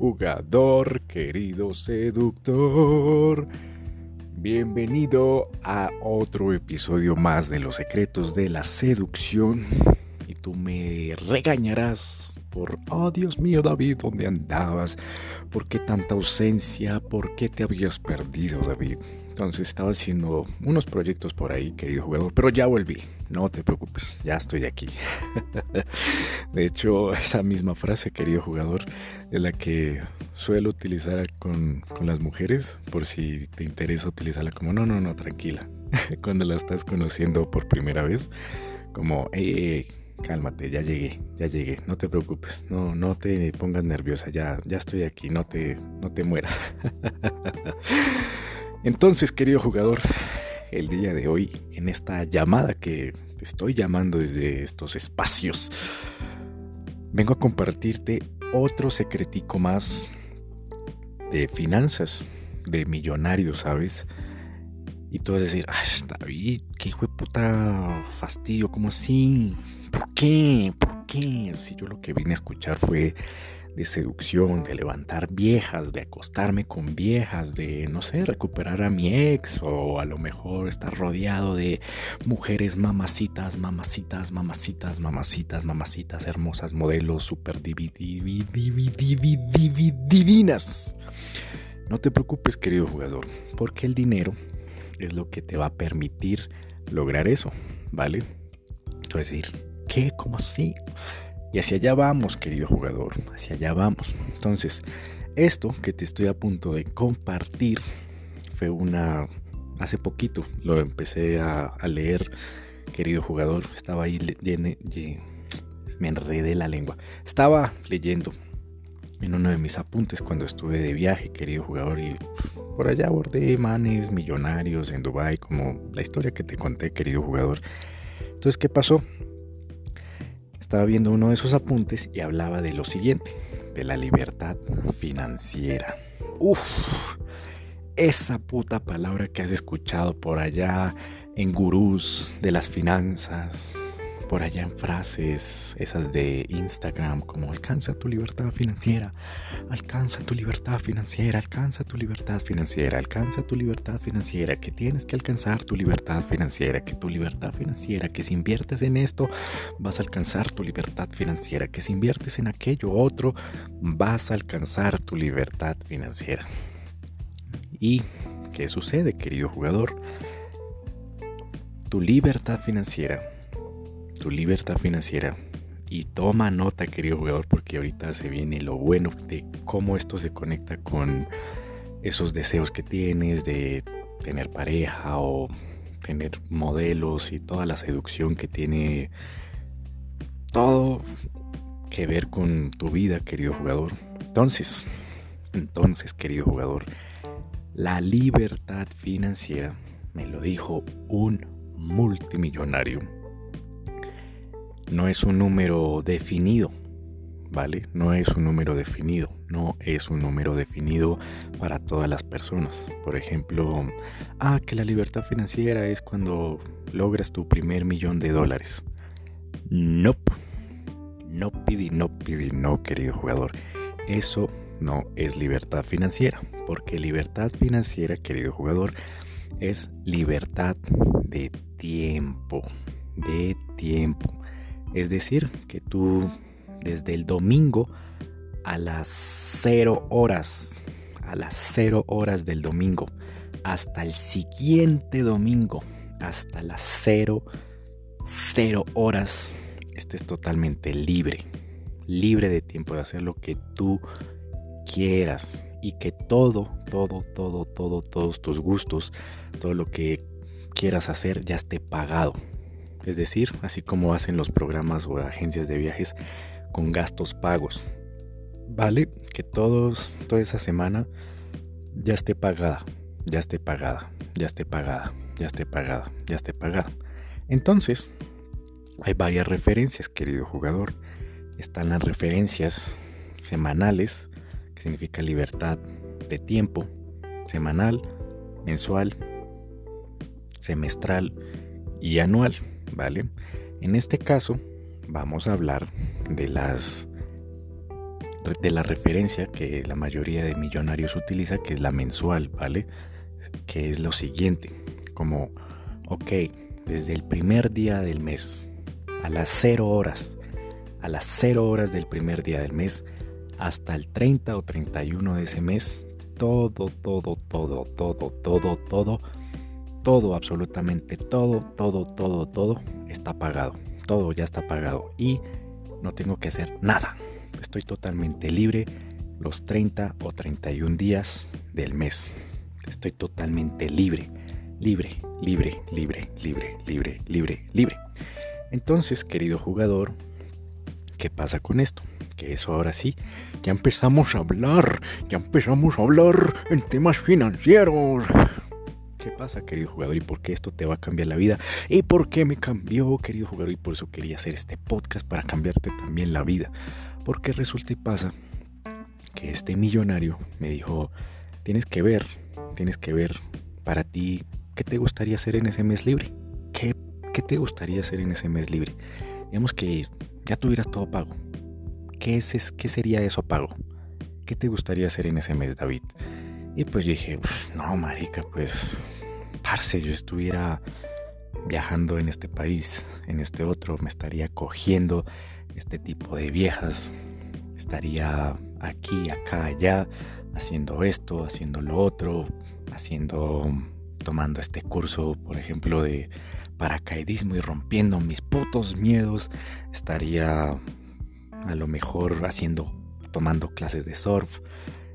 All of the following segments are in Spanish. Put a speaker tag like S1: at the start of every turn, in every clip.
S1: jugador, querido seductor. Bienvenido a otro episodio más de Los secretos de la seducción. Y tú me regañarás por, oh Dios mío David, ¿dónde andabas? ¿Por qué tanta ausencia? ¿Por qué te habías perdido David? Entonces estaba haciendo unos proyectos por ahí, querido jugador, pero ya volví. No te preocupes, ya estoy aquí. de hecho, esa misma frase, querido jugador, es la que suelo utilizar con, con las mujeres, por si te interesa utilizarla como, no, no, no, tranquila. Cuando la estás conociendo por primera vez, como, hey, cálmate, ya llegué, ya llegué, no te preocupes, no, no te pongas nerviosa, ya, ya estoy aquí, no te, no te mueras. Entonces, querido jugador, el día de hoy, en esta llamada que te estoy llamando desde estos espacios, vengo a compartirte otro secretico más de finanzas, de millonarios, ¿sabes? Y tú vas a decir, ay, David, qué hijo de puta fastidio, ¿cómo así? ¿Por qué? ¿Por qué? Si yo lo que vine a escuchar fue de seducción, de levantar viejas, de acostarme con viejas, de, no sé, recuperar a mi ex o a lo mejor estar rodeado de mujeres mamacitas, mamacitas, mamacitas, mamacitas, mamacitas, hermosas modelos super divinas. No te preocupes, querido jugador, porque el dinero es lo que te va a permitir lograr eso, ¿vale? Entonces ¿qué? ¿Cómo así? Y hacia allá vamos, querido jugador, hacia allá vamos. Entonces, esto que te estoy a punto de compartir fue una... Hace poquito lo empecé a, leer, querido jugador. Estaba ahí leyendo... Me enredé la lengua. Estaba leyendo en uno de mis apuntes cuando estuve de viaje, querido jugador, y por allá abordé manes millonarios en Dubai, como la historia que te conté, querido jugador. Entonces, ¿qué pasó? Estaba viendo uno de esos apuntes y hablaba de lo siguiente, de la libertad financiera. Uf, esa puta palabra que has escuchado por allá en gurús de las finanzas, por allá en frases esas de Instagram como alcanza tu libertad financiera, alcanza tu libertad financiera, alcanza tu libertad financiera, alcanza tu libertad financiera, que tienes que alcanzar tu libertad financiera, que tu libertad financiera, que si inviertes en esto vas a alcanzar tu libertad financiera, que si inviertes en aquello otro vas a alcanzar tu libertad financiera. ¿Y qué sucede, querido jugador? Tu libertad financiera tu libertad financiera. Y toma nota, querido jugador, porque ahorita se viene lo bueno de cómo esto se conecta con esos deseos que tienes de tener pareja o tener modelos y toda la seducción que tiene todo que ver con tu vida, querido jugador. Entonces, entonces, querido jugador, la libertad financiera me lo dijo un multimillonario no es un número definido, ¿vale? No es un número definido, no es un número definido para todas las personas. Por ejemplo, ah, que la libertad financiera es cuando logras tu primer millón de dólares. Nope. No pidi, no pidi, no, querido jugador. Eso no es libertad financiera, porque libertad financiera, querido jugador, es libertad de tiempo, de tiempo. Es decir, que tú desde el domingo a las 0 horas, a las 0 horas del domingo, hasta el siguiente domingo, hasta las 0, 0 horas, estés totalmente libre, libre de tiempo de hacer lo que tú quieras y que todo, todo, todo, todo, todos tus gustos, todo lo que quieras hacer ya esté pagado es decir, así como hacen los programas o agencias de viajes con gastos pagos. Vale que todos, toda esa semana ya esté pagada, ya esté pagada, ya esté pagada, ya esté pagada, ya esté pagada. Entonces, hay varias referencias, querido jugador. Están las referencias semanales, que significa libertad de tiempo, semanal, mensual, semestral y anual. ¿Vale? En este caso vamos a hablar de las de la referencia que la mayoría de millonarios utiliza, que es la mensual, ¿vale? Que es lo siguiente, como, ok, desde el primer día del mes, a las 0 horas, a las 0 horas del primer día del mes, hasta el 30 o 31 de ese mes, todo, todo, todo, todo, todo, todo, todo, absolutamente todo, todo, todo, todo está pagado. Todo ya está pagado y no tengo que hacer nada. Estoy totalmente libre los 30 o 31 días del mes. Estoy totalmente libre, libre, libre, libre, libre, libre, libre, libre. Entonces, querido jugador, ¿qué pasa con esto? Que eso ahora sí, ya empezamos a hablar, ya empezamos a hablar en temas financieros. ¿Qué pasa, querido jugador? ¿Y por qué esto te va a cambiar la vida? ¿Y por qué me cambió, querido jugador? Y por eso quería hacer este podcast para cambiarte también la vida. Porque resulta y pasa que este millonario me dijo, tienes que ver, tienes que ver para ti qué te gustaría hacer en ese mes libre. ¿Qué, qué te gustaría hacer en ese mes libre? Digamos que ya tuvieras todo pago. ¿Qué, es, qué sería eso pago? ¿Qué te gustaría hacer en ese mes, David? Y pues yo dije, no, marica, pues, parce, yo estuviera viajando en este país, en este otro, me estaría cogiendo este tipo de viejas, estaría aquí, acá, allá, haciendo esto, haciendo lo otro, haciendo, tomando este curso, por ejemplo, de paracaidismo y rompiendo mis putos miedos, estaría a lo mejor haciendo, tomando clases de surf,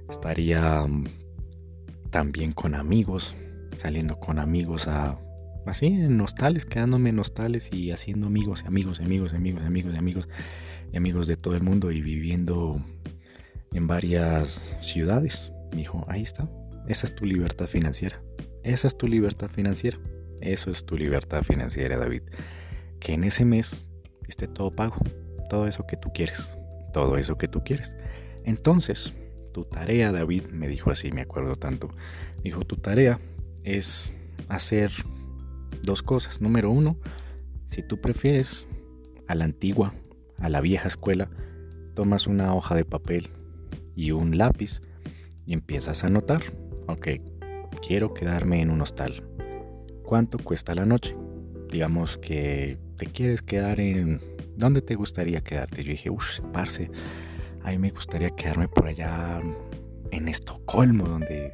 S1: estaría también con amigos, saliendo con amigos a así en nostales, quedándome en nostales y haciendo amigos, amigos, amigos, amigos, amigos, amigos amigos de todo el mundo y viviendo en varias ciudades. Dijo, ahí está, esa es tu libertad financiera. Esa es tu libertad financiera. Eso es tu libertad financiera, David. Que en ese mes esté todo pago. Todo eso que tú quieres. Todo eso que tú quieres. Entonces, tu tarea, David, me dijo así, me acuerdo tanto. Dijo, tu tarea es hacer dos cosas. Número uno, si tú prefieres a la antigua, a la vieja escuela, tomas una hoja de papel y un lápiz y empiezas a anotar. Ok, quiero quedarme en un hostal. ¿Cuánto cuesta la noche? Digamos que te quieres quedar en... ¿Dónde te gustaría quedarte? Yo dije, uff, parce a mí me gustaría quedarme por allá en Estocolmo, donde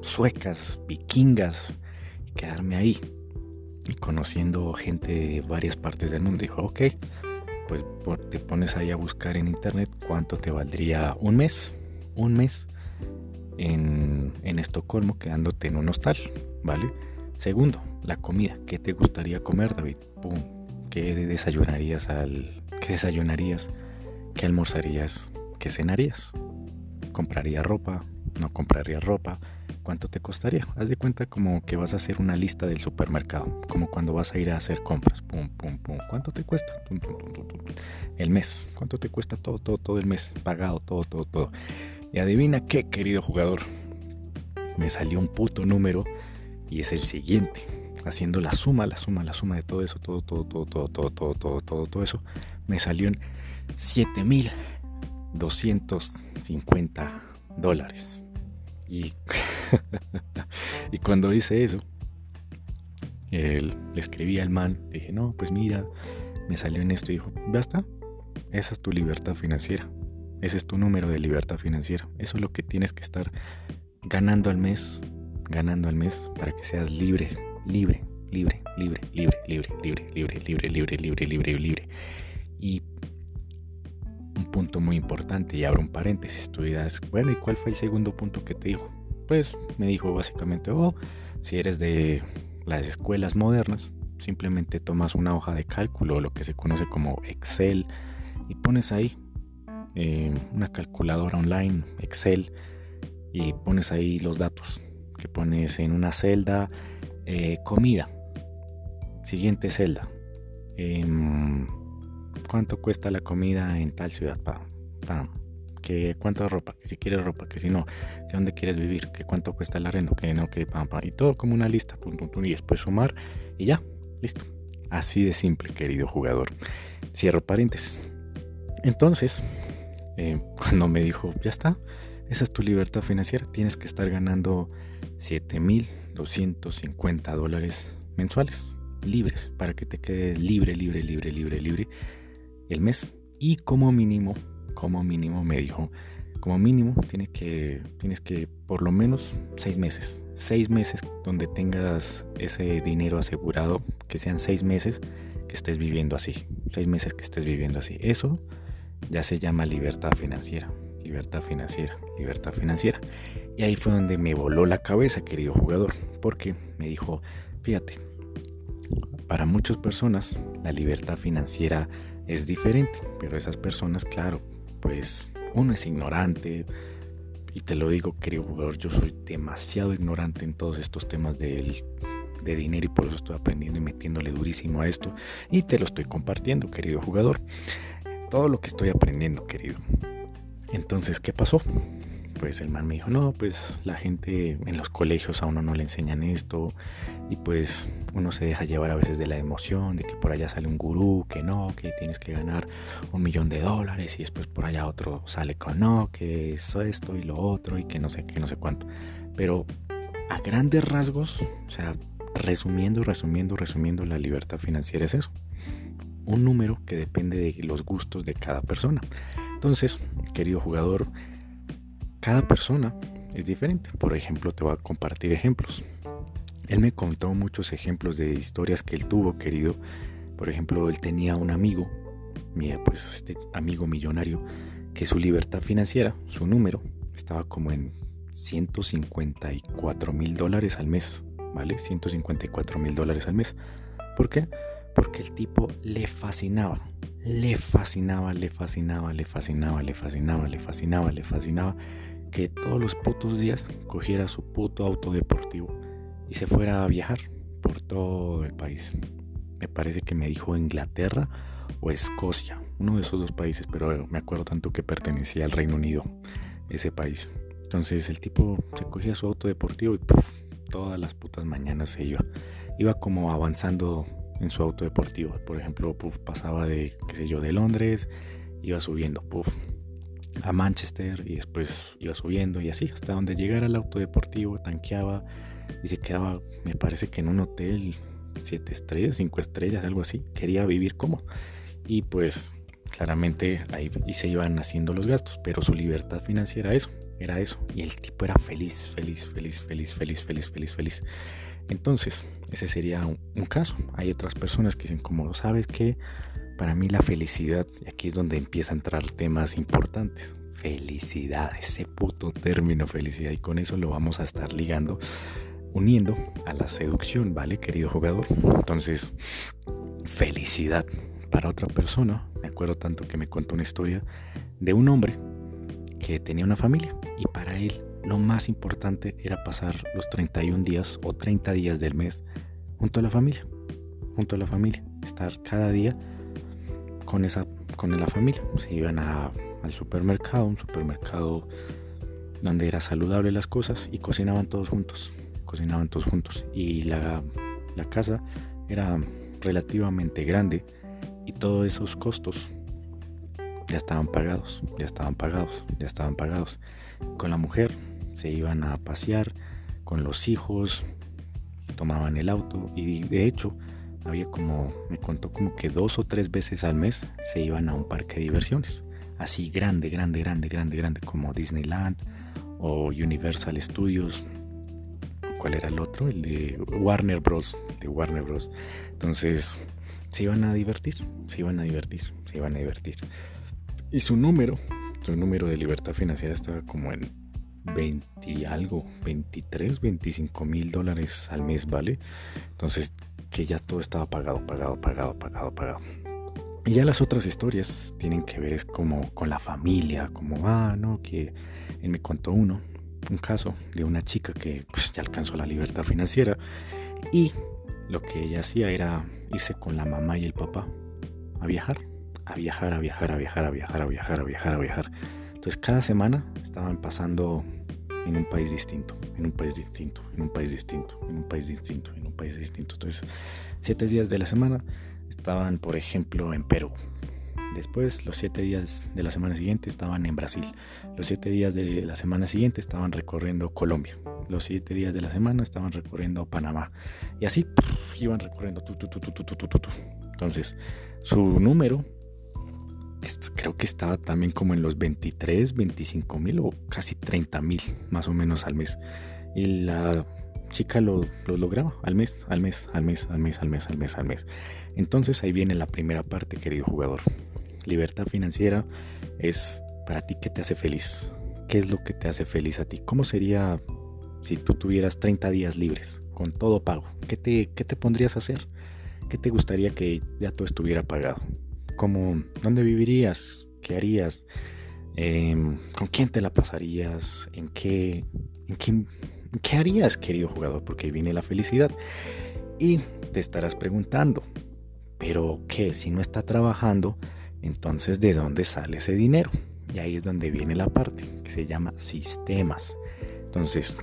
S1: suecas, vikingas, quedarme ahí. Y conociendo gente de varias partes del mundo. Dijo, ok, pues te pones ahí a buscar en internet cuánto te valdría un mes, un mes en, en Estocolmo quedándote en un hostal, ¿vale? Segundo, la comida. ¿Qué te gustaría comer, David? Pum. ¿Qué desayunarías al... ¿Qué desayunarías? ¿Qué almorzarías? ¿Qué cenarías? ¿Compraría ropa? ¿No compraría ropa? ¿Cuánto te costaría? Haz de cuenta como que vas a hacer una lista del supermercado, como cuando vas a ir a hacer compras. Pum, pum, pum. ¿Cuánto te cuesta? el mes. ¿Cuánto te cuesta todo, todo, todo el mes? Pagado, todo, todo, todo. Y adivina qué, querido jugador. Me salió un puto número y es el siguiente. Haciendo la suma, la suma, la suma de todo eso, todo, todo, todo, todo, todo, todo, todo, todo, todo eso, me salió en 7 mil 250 dólares. Y, y cuando hice eso, le escribí al man, le dije, no, pues mira, me salió en esto y dijo, ya está, esa es tu libertad financiera, ese es tu número de libertad financiera, eso es lo que tienes que estar ganando al mes, ganando al mes para que seas libre, libre, libre, libre, libre, libre, libre, libre, libre, libre, libre, libre, libre. Y un punto muy importante y abro un paréntesis. Tú dirás, bueno, ¿y cuál fue el segundo punto que te dijo? Pues me dijo básicamente, oh, si eres de las escuelas modernas, simplemente tomas una hoja de cálculo, lo que se conoce como Excel, y pones ahí eh, una calculadora online, Excel, y pones ahí los datos que pones en una celda, eh, comida, siguiente celda. Em, cuánto cuesta la comida en tal ciudad, pa, que cuánto ropa, que si quieres ropa, que si no, de dónde quieres vivir, que cuánto cuesta el arrendo, que no, que pam, y todo como una lista, y después sumar y ya, listo. Así de simple, querido jugador. Cierro paréntesis. Entonces, eh, cuando me dijo, ya está, esa es tu libertad financiera, tienes que estar ganando 7.250 dólares mensuales, libres, para que te quede libre, libre, libre, libre, libre el mes. Y como mínimo, como mínimo me dijo, como mínimo tienes que, tienes que por lo menos seis meses, seis meses donde tengas ese dinero asegurado, que sean seis meses que estés viviendo así, seis meses que estés viviendo así. Eso ya se llama libertad financiera, libertad financiera, libertad financiera. Y ahí fue donde me voló la cabeza, querido jugador, porque me dijo, fíjate, para muchas personas la libertad financiera es diferente, pero esas personas, claro, pues uno es ignorante, y te lo digo, querido jugador, yo soy demasiado ignorante en todos estos temas de dinero y por eso estoy aprendiendo y metiéndole durísimo a esto. Y te lo estoy compartiendo, querido jugador. Todo lo que estoy aprendiendo, querido. Entonces, ¿qué pasó? Pues el man me dijo, no, pues la gente en los colegios a uno no le enseñan esto y pues uno se deja llevar a veces de la emoción de que por allá sale un gurú, que no, que tienes que ganar un millón de dólares y después por allá otro sale con no, que eso esto y lo otro y que no sé qué, no sé cuánto. Pero a grandes rasgos, o sea, resumiendo, resumiendo, resumiendo, la libertad financiera es eso. Un número que depende de los gustos de cada persona. Entonces, querido jugador, cada persona es diferente. Por ejemplo, te voy a compartir ejemplos. Él me contó muchos ejemplos de historias que él tuvo, querido. Por ejemplo, él tenía un amigo, pues este amigo millonario, que su libertad financiera, su número, estaba como en 154 mil dólares al mes, ¿vale? 154 mil dólares al mes. ¿Por qué? Porque el tipo le fascinaba, le fascinaba, le fascinaba, le fascinaba, le fascinaba, le fascinaba, le fascinaba que todos los putos días cogiera su puto auto deportivo y se fuera a viajar por todo el país. Me parece que me dijo Inglaterra o Escocia, uno de esos dos países, pero me acuerdo tanto que pertenecía al Reino Unido, ese país. Entonces el tipo se cogía su auto deportivo y todas las putas mañanas se iba. Iba como avanzando en su auto deportivo. Por ejemplo, pasaba de, qué sé yo, de Londres, iba subiendo, puff, a Manchester y después iba subiendo y así hasta donde llegara el auto deportivo, tanqueaba y se quedaba, me parece que en un hotel, siete estrellas, cinco estrellas, algo así. Quería vivir como. Y pues claramente ahí y se iban haciendo los gastos, pero su libertad financiera eso, era eso. Y el tipo era feliz, feliz, feliz, feliz, feliz, feliz, feliz, feliz. Entonces, ese sería un, un caso. Hay otras personas que dicen, como sabes que para mí la felicidad, y aquí es donde empieza a entrar temas importantes. Felicidad, ese puto término felicidad. Y con eso lo vamos a estar ligando, uniendo a la seducción, ¿vale, querido jugador? Entonces, felicidad para otra persona. Me acuerdo tanto que me contó una historia de un hombre que tenía una familia y para él lo más importante era pasar los 31 días o 30 días del mes junto a la familia, junto a la familia, estar cada día con esa con la familia. Se iban al supermercado, un supermercado donde era saludable las cosas y cocinaban todos juntos, cocinaban todos juntos y la, la casa era relativamente grande y todos esos costos ya estaban pagados, ya estaban pagados, ya estaban pagados. Con la mujer se iban a pasear con los hijos, tomaban el auto y de hecho había como, me contó como que dos o tres veces al mes se iban a un parque de diversiones. Así grande, grande, grande, grande, grande, como Disneyland o Universal Studios. ¿Cuál era el otro? El de Warner Bros. De Warner Bros. Entonces, se iban a divertir, se iban a divertir, se iban a divertir. Y su número, su número de libertad financiera estaba como en 20 algo, 23, 25 mil dólares al mes, ¿vale? Entonces que ya todo estaba pagado, pagado, pagado, pagado, pagado. Y ya las otras historias tienen que ver como con la familia, como, ah, no, que él me contó uno, un caso de una chica que pues ya alcanzó la libertad financiera y lo que ella hacía era irse con la mamá y el papá a viajar, a viajar, a viajar, a viajar, a viajar, a viajar, a viajar, a viajar. Entonces cada semana estaban pasando en un país distinto, en un país distinto, en un país distinto, en un país distinto, en un país distinto. Entonces, siete días de la semana estaban, por ejemplo, en Perú. Después, los siete días de la semana siguiente estaban en Brasil. Los siete días de la semana siguiente estaban recorriendo Colombia. Los siete días de la semana estaban recorriendo Panamá. Y así iban recorriendo. Entonces, su número creo que estaba también como en los 23, 25 mil o casi 30 mil más o menos al mes. Y la chica lo, lo, lograba al mes, al mes, al mes, al mes, al mes, al mes, al mes. Entonces ahí viene la primera parte, querido jugador. Libertad financiera es para ti qué te hace feliz. ¿Qué es lo que te hace feliz a ti? ¿Cómo sería si tú tuvieras 30 días libres con todo pago? ¿Qué te, qué te pondrías a hacer? ¿Qué te gustaría que ya todo estuviera pagado? ¿Cómo, ¿Dónde vivirías? ¿Qué harías? Em, ¿Con quién te la pasarías? ¿En qué, en qué, qué harías, querido jugador? Porque viene la felicidad. Y te estarás preguntando, ¿pero qué? Si no está trabajando, entonces, ¿de dónde sale ese dinero? Y ahí es donde viene la parte que se llama sistemas. Entonces,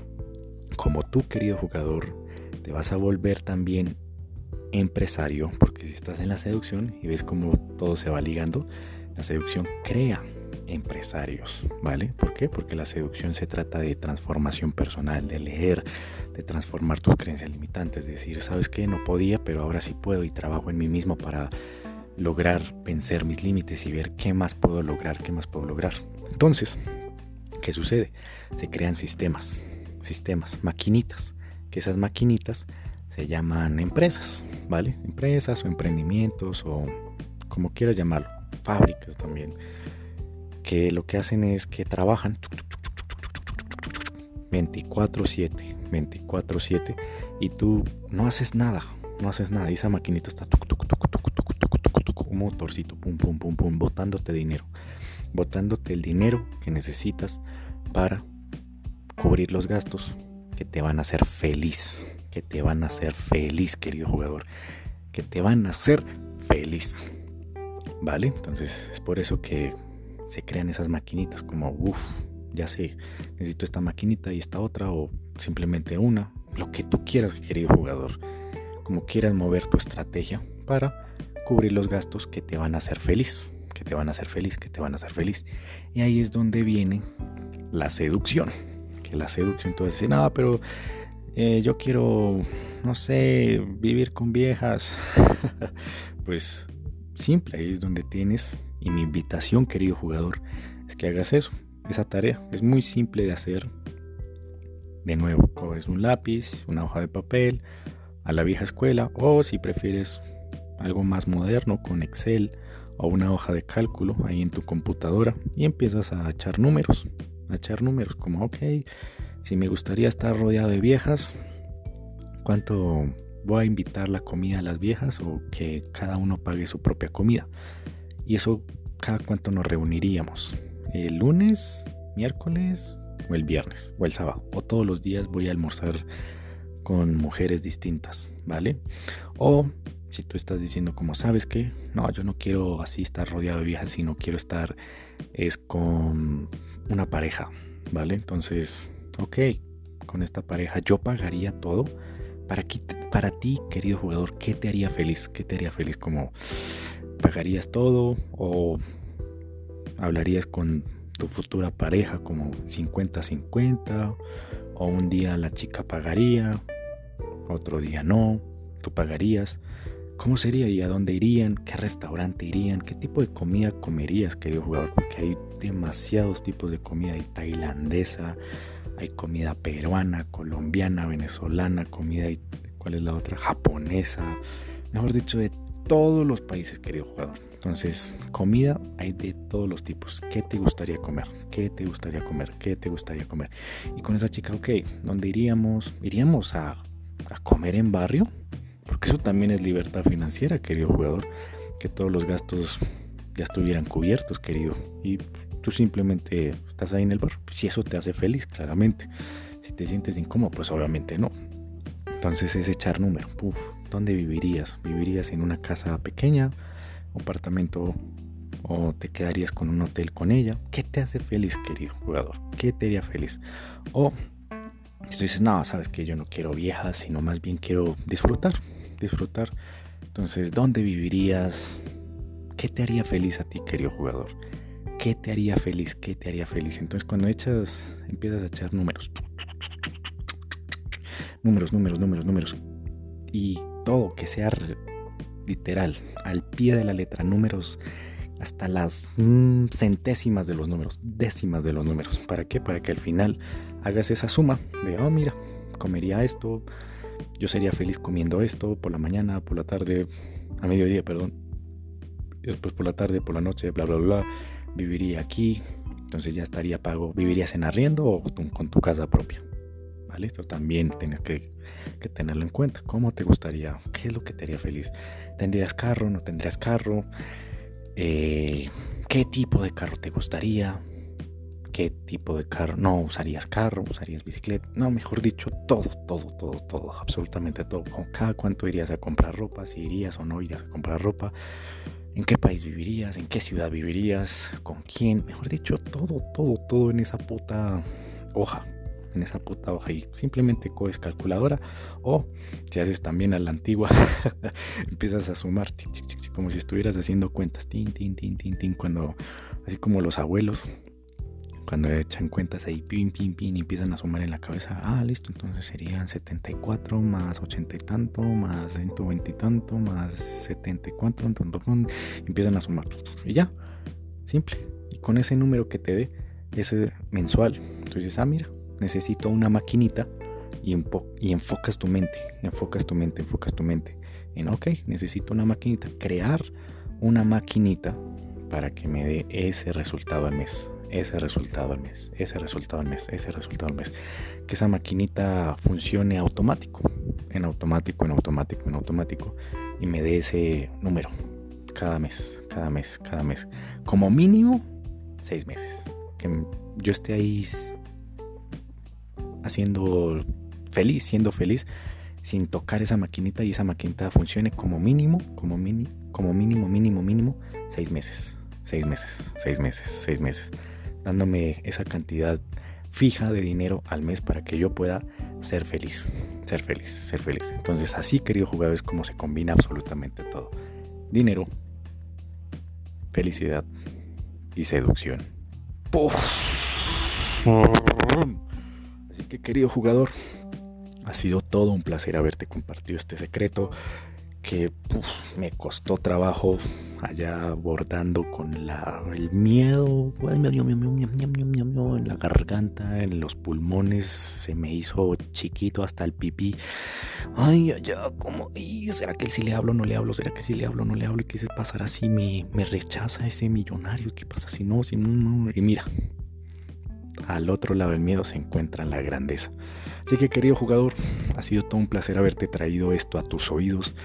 S1: como tú, querido jugador, te vas a volver también empresario, porque si estás en la seducción y ves cómo todo se va ligando, la seducción crea empresarios, ¿vale? ¿Por qué? Porque la seducción se trata de transformación personal, de leer, de transformar tus creencias limitantes, de decir, ¿sabes qué? No podía, pero ahora sí puedo y trabajo en mí mismo para lograr vencer mis límites y ver qué más puedo lograr, qué más puedo lograr. Entonces, ¿qué sucede? Se crean sistemas, sistemas, maquinitas, que esas maquinitas se llaman empresas, ¿vale? Empresas o emprendimientos o como quieras llamarlo, fábricas también, que lo que hacen es que trabajan 24/7, 24/7 y tú no haces nada, no haces nada y esa maquinita está un motorcito, pum, pum, pum, pum, botándote dinero, botándote el dinero que necesitas para cubrir los gastos que te van a hacer feliz, que te van a hacer feliz, querido jugador, que te van a hacer feliz. ¿Vale? Entonces es por eso que se crean esas maquinitas como, uff, ya sé, necesito esta maquinita y esta otra o simplemente una, lo que tú quieras, querido jugador, como quieras mover tu estrategia para cubrir los gastos que te van a hacer feliz, que te van a hacer feliz, que te van a hacer feliz. Y ahí es donde viene la seducción. Que la seducción, entonces no, pero eh, yo quiero, no sé, vivir con viejas. pues simple, ahí es donde tienes. Y mi invitación, querido jugador, es que hagas eso, esa tarea. Es muy simple de hacer. De nuevo, coges un lápiz, una hoja de papel, a la vieja escuela, o si prefieres algo más moderno con Excel o una hoja de cálculo ahí en tu computadora y empiezas a echar números, a echar números como, ok, si me gustaría estar rodeado de viejas, ¿cuánto voy a invitar la comida a las viejas o que cada uno pague su propia comida? Y eso, cada cuánto nos reuniríamos. ¿El lunes, miércoles o el viernes o el sábado? O todos los días voy a almorzar con mujeres distintas, ¿vale? O si tú estás diciendo como, ¿sabes qué? No, yo no quiero así estar rodeado de viejas, sino quiero estar es con una pareja, ¿vale? Entonces, ok, con esta pareja yo pagaría todo. Para, para ti, querido jugador, ¿qué te haría feliz? ¿Qué te haría feliz? Como, ¿pagarías todo? ¿O hablarías con tu futura pareja como 50-50? ¿O un día la chica pagaría? Otro día no, tú pagarías. ¿Cómo sería y a dónde irían? ¿Qué restaurante irían? ¿Qué tipo de comida comerías, querido jugador? Porque hay demasiados tipos de comida. Hay tailandesa, hay comida peruana, colombiana, venezolana, comida, ¿cuál es la otra? Japonesa. Mejor dicho, de todos los países, querido jugador. Entonces, comida hay de todos los tipos. ¿Qué te gustaría comer? ¿Qué te gustaría comer? ¿Qué te gustaría comer? Y con esa chica, ok, ¿dónde iríamos? ¿Iríamos a, a comer en barrio? Porque eso también es libertad financiera, querido jugador. Que todos los gastos ya estuvieran cubiertos, querido. Y tú simplemente estás ahí en el bar. Si eso te hace feliz, claramente. Si te sientes incómodo, pues obviamente no. Entonces es echar número. ¿Dónde vivirías? ¿Vivirías en una casa pequeña? ¿Un apartamento? ¿O te quedarías con un hotel con ella? ¿Qué te hace feliz, querido jugador? ¿Qué te haría feliz? O si tú dices, no, sabes que yo no quiero viejas, sino más bien quiero disfrutar disfrutar. Entonces, ¿dónde vivirías? ¿Qué te haría feliz a ti, querido jugador? ¿Qué te haría feliz? ¿Qué te haría feliz? Entonces cuando echas, empiezas a echar números. Números, números, números, números. Y todo que sea literal, al pie de la letra, números hasta las mm, centésimas de los números, décimas de los números. ¿Para qué? Para que al final hagas esa suma de, oh, mira, comería esto, yo sería feliz comiendo esto por la mañana, por la tarde, a mediodía, perdón, después por la tarde, por la noche, bla, bla, bla, viviría aquí, entonces ya estaría pago, vivirías en arriendo o con tu casa propia. ¿Vale? Esto también tienes que, que, tenerlo en cuenta. ¿Cómo te gustaría? ¿Qué es lo que te haría feliz? ¿Tendrías carro? ¿No tendrías carro? Eh, qué tipo de carro te gustaría, qué tipo de carro, no usarías carro, usarías bicicleta, no, mejor dicho, todo, todo, todo, todo, absolutamente todo. Con cada cuánto irías a comprar ropa, si irías o no irías a comprar ropa, en qué país vivirías, en qué ciudad vivirías, con quién, mejor dicho, todo, todo, todo en esa puta hoja en esa puta hoja y simplemente coges calculadora o si haces también a la antigua empiezas a sumar como si estuvieras haciendo cuentas tin, tin, tin, tin, tin, cuando así como los abuelos cuando echan cuentas ahí pin, pin, pin y empiezan a sumar en la cabeza ah listo entonces serían 74 más 80 y tanto más 120 y tanto más 74 tanto, empiezan a sumar y ya simple. Y con ese número que te dé ese mensual entonces ah mira necesito una maquinita y, y enfocas tu mente, enfocas tu mente, enfocas tu mente en, ok, necesito una maquinita, crear una maquinita para que me dé ese resultado al mes, ese resultado al mes, ese resultado al mes, ese resultado al mes. Que esa maquinita funcione automático, en automático, en automático, en automático, y me dé ese número cada mes, cada mes, cada mes. Como mínimo, seis meses. Que yo esté ahí haciendo feliz, siendo feliz, sin tocar esa maquinita y esa maquinita funcione como mínimo, como mini, como mínimo, mínimo, mínimo, seis meses, seis meses, seis meses, seis meses, dándome esa cantidad fija de dinero al mes para que yo pueda ser feliz, ser feliz, ser feliz. Entonces así, querido jugador, es como se combina absolutamente todo. Dinero, felicidad y seducción. Así que querido jugador, ha sido todo un placer haberte compartido este secreto que me costó trabajo allá abordando con la, el miedo en la garganta, en los pulmones, se me hizo chiquito hasta el pipí. Ay, allá, como, ¿será que si le hablo no le hablo? ¿Será que si le hablo no le hablo? ¿Y qué se pasará si me, me rechaza ese millonario? ¿Qué pasa si no? Si no? Y mira, al otro lado del miedo se encuentra la grandeza. Así que querido jugador, ha sido todo un placer haberte traído esto a tus oídos.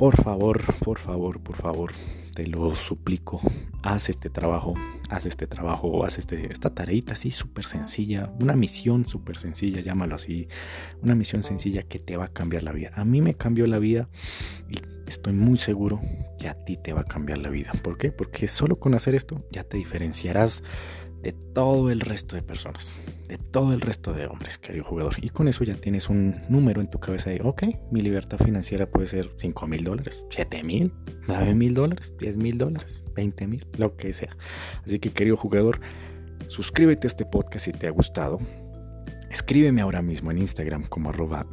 S1: Por favor, por favor, por favor, te lo suplico, haz este trabajo, haz este trabajo, haz este, esta tareita así súper sencilla, una misión súper sencilla, llámalo así, una misión sencilla que te va a cambiar la vida. A mí me cambió la vida y estoy muy seguro que a ti te va a cambiar la vida. ¿Por qué? Porque solo con hacer esto ya te diferenciarás de todo el resto de personas, de todo el resto de hombres, querido jugador. Y con eso ya tienes un número en tu cabeza de, ok, mi libertad financiera puede ser 5 mil dólares, 7 mil, 9 mil dólares, 10 mil dólares, 20 mil, lo que sea. Así que, querido jugador, suscríbete a este podcast si te ha gustado. Escríbeme ahora mismo en Instagram como arroba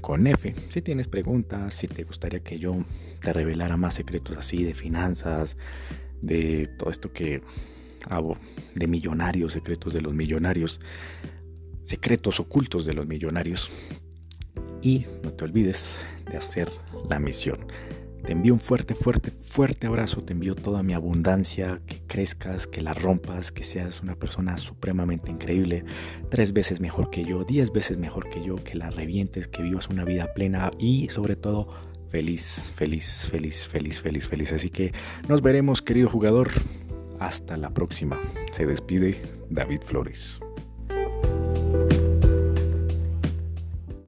S1: con F. Si tienes preguntas, si te gustaría que yo te revelara más secretos así de finanzas, de todo esto que de millonarios, secretos de los millonarios, secretos ocultos de los millonarios. Y no te olvides de hacer la misión. Te envío un fuerte, fuerte, fuerte abrazo. Te envío toda mi abundancia, que crezcas, que la rompas, que seas una persona supremamente increíble, tres veces mejor que yo, diez veces mejor que yo, que la revientes, que vivas una vida plena y sobre todo feliz, feliz, feliz, feliz, feliz, feliz. Así que nos veremos, querido jugador. Hasta la próxima. Se despide David Flores.